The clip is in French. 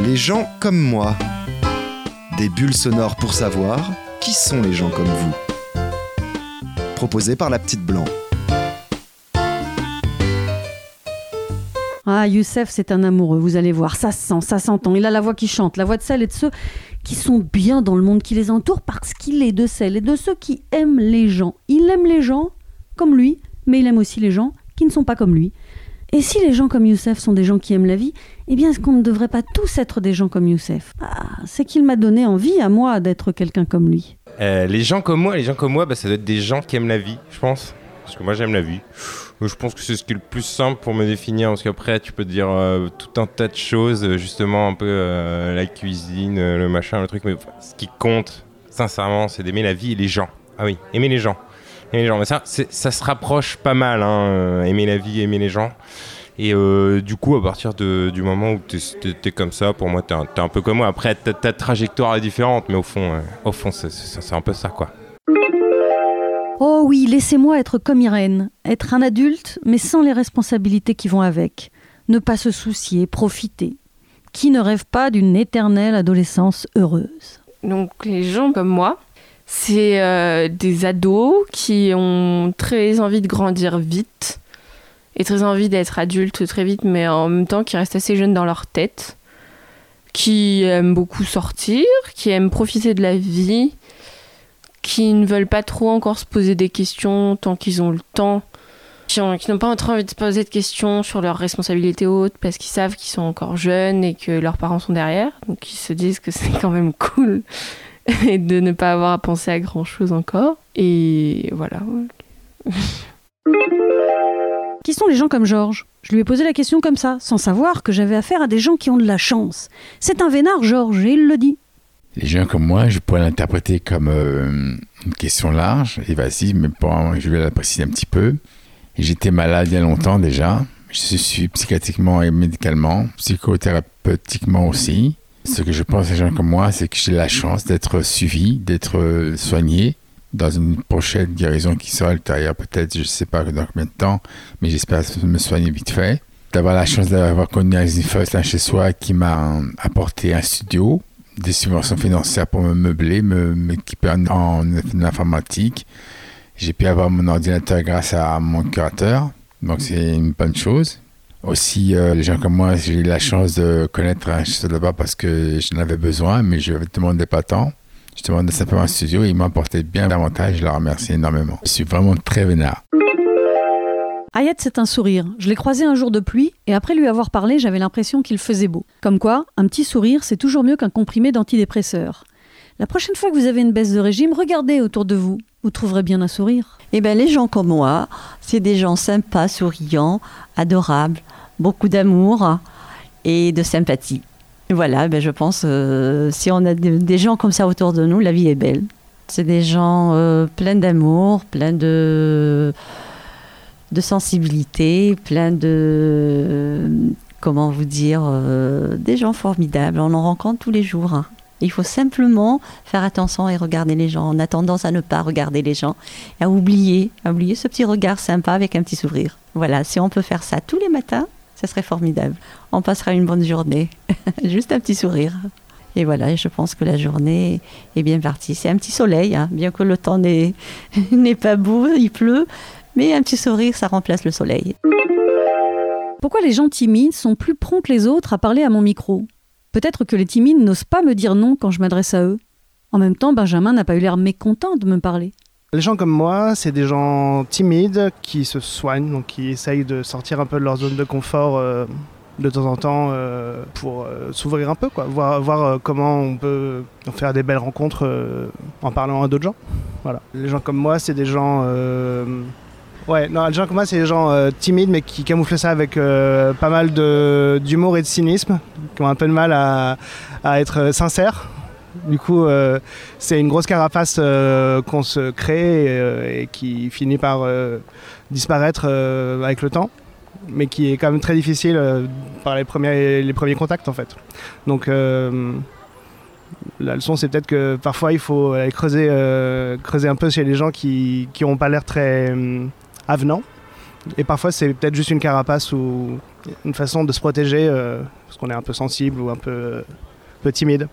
Les gens comme moi. Des bulles sonores pour savoir qui sont les gens comme vous. Proposé par la petite blanc. Ah, Youssef, c'est un amoureux, vous allez voir, ça se sent, ça s'entend. Il a la voix qui chante, la voix de celle et de ceux qui sont bien dans le monde qui les entoure parce qu'il est de celles et de ceux qui aiment les gens. Il aime les gens comme lui, mais il aime aussi les gens qui ne sont pas comme lui. Et si les gens comme Youssef sont des gens qui aiment la vie, eh bien est-ce qu'on ne devrait pas tous être des gens comme Youssef? Ah, C'est qu'il m'a donné envie à moi d'être quelqu'un comme lui. Euh, les gens comme moi, les gens comme moi, bah, ça doit être des gens qui aiment la vie, je pense. Parce que moi j'aime la vie. Je pense que c'est ce qui est le plus simple pour me définir, parce qu'après tu peux dire euh, tout un tas de choses, justement un peu euh, la cuisine, le machin, le truc, mais ce qui compte, sincèrement, c'est d'aimer la vie et les gens. Ah oui, aimer les gens. Aimer les gens, mais ça, ça se rapproche pas mal, hein, aimer la vie, aimer les gens. Et euh, du coup, à partir de, du moment où tu es, comme ça, pour moi, tu es, un peu comme moi. Après, ta, trajectoire est différente, mais au fond, euh, au fond c'est un peu ça, quoi. Oh oui, laissez-moi être comme Irène, être un adulte, mais sans les responsabilités qui vont avec. Ne pas se soucier, profiter. Qui ne rêve pas d'une éternelle adolescence heureuse Donc les gens comme moi, c'est euh, des ados qui ont très envie de grandir vite, et très envie d'être adulte très vite, mais en même temps qui restent assez jeunes dans leur tête, qui aiment beaucoup sortir, qui aiment profiter de la vie, qui ne veulent pas trop encore se poser des questions tant qu'ils ont le temps, qui n'ont pas envie de se poser de questions sur leurs responsabilités hautes parce qu'ils savent qu'ils sont encore jeunes et que leurs parents sont derrière, donc ils se disent que c'est quand même cool et de ne pas avoir à penser à grand chose encore. Et voilà. Qui sont les gens comme Georges? Je lui ai posé la question comme ça, sans savoir que j'avais affaire à des gens qui ont de la chance. C'est un vénard, Georges, et il le dit. Les gens comme moi, je pourrais l'interpréter comme euh, une question large et vas-y, mais bon, je vais la préciser un petit peu. J'étais malade il y a longtemps déjà. Je suis psychiatriquement et médicalement, psychothérapeutiquement aussi. Ce que je pense à gens comme moi, c'est que j'ai la chance d'être suivi, d'être soigné, dans une prochaine guérison qui sera ultérieure, peut-être, je ne sais pas dans combien de temps, mais j'espère me soigner vite fait. D'avoir la chance d'avoir connu un là chez soi qui m'a apporté un studio, des subventions financières pour me meubler, m'équiper en, en, informatique. J'ai pu avoir mon ordinateur grâce à mon curateur, donc c'est une bonne chose. Aussi, euh, les gens comme moi, j'ai eu la chance de connaître un chez là-bas parce que j'en avais besoin, mais je ne demandais pas tant. Je demandais simplement un studio et il m'a apporté bien davantage. Je le remercie énormément. Je suis vraiment très vénard. Ayat, c'est un sourire. Je l'ai croisé un jour de pluie et après lui avoir parlé, j'avais l'impression qu'il faisait beau. Comme quoi, un petit sourire, c'est toujours mieux qu'un comprimé d'antidépresseur. La prochaine fois que vous avez une baisse de régime, regardez autour de vous. Vous trouverez bien un sourire. Eh bien, les gens comme moi, c'est des gens sympas, souriants, adorables, beaucoup d'amour et de sympathie. Voilà, ben je pense, euh, si on a des, gens comme ça autour de nous, la vie est belle. C'est des gens euh, pleins d'amour, pleins de, sensibilité, pleins de, comment vous dire, euh, des gens formidables. On en rencontre tous les jours. Hein. Il faut simplement faire attention et regarder les gens. On a tendance à ne pas regarder les gens, à oublier, à oublier ce petit regard sympa avec un petit sourire. Voilà, si on peut faire ça tous les matins, ça serait formidable. On passera une bonne journée. Juste un petit sourire. Et voilà, je pense que la journée est bien partie. C'est un petit soleil, hein. bien que le temps n'est pas beau, il pleut, mais un petit sourire, ça remplace le soleil. Pourquoi les gens timides sont plus prompts que les autres à parler à mon micro? Peut-être que les timides n'osent pas me dire non quand je m'adresse à eux. En même temps, Benjamin n'a pas eu l'air mécontent de me parler. Les gens comme moi, c'est des gens timides qui se soignent, donc qui essayent de sortir un peu de leur zone de confort euh, de temps en temps euh, pour euh, s'ouvrir un peu, quoi, voir, comment on peut faire des belles rencontres en parlant à d'autres gens. Voilà. Les gens comme moi, c'est des gens Ouais, non, les gens comme moi, c'est des gens timides, mais qui camouflent ça avec pas mal d'humour et de cynisme, qui ont un peu de mal à, être sincères. Du coup, euh, c'est une grosse carapace euh, qu'on se crée euh, et, qui finit par disparaître avec le temps, mais qui est quand même très difficile par les premiers, contacts en fait. Donc la leçon, c'est peut-être que parfois il faut creuser un peu chez les gens qui n'ont pas l'air très avenants. Et parfois, c'est peut-être juste une carapace où une façon de se protéger euh, parce qu'on est un peu sensible ou un peu, un peu timide.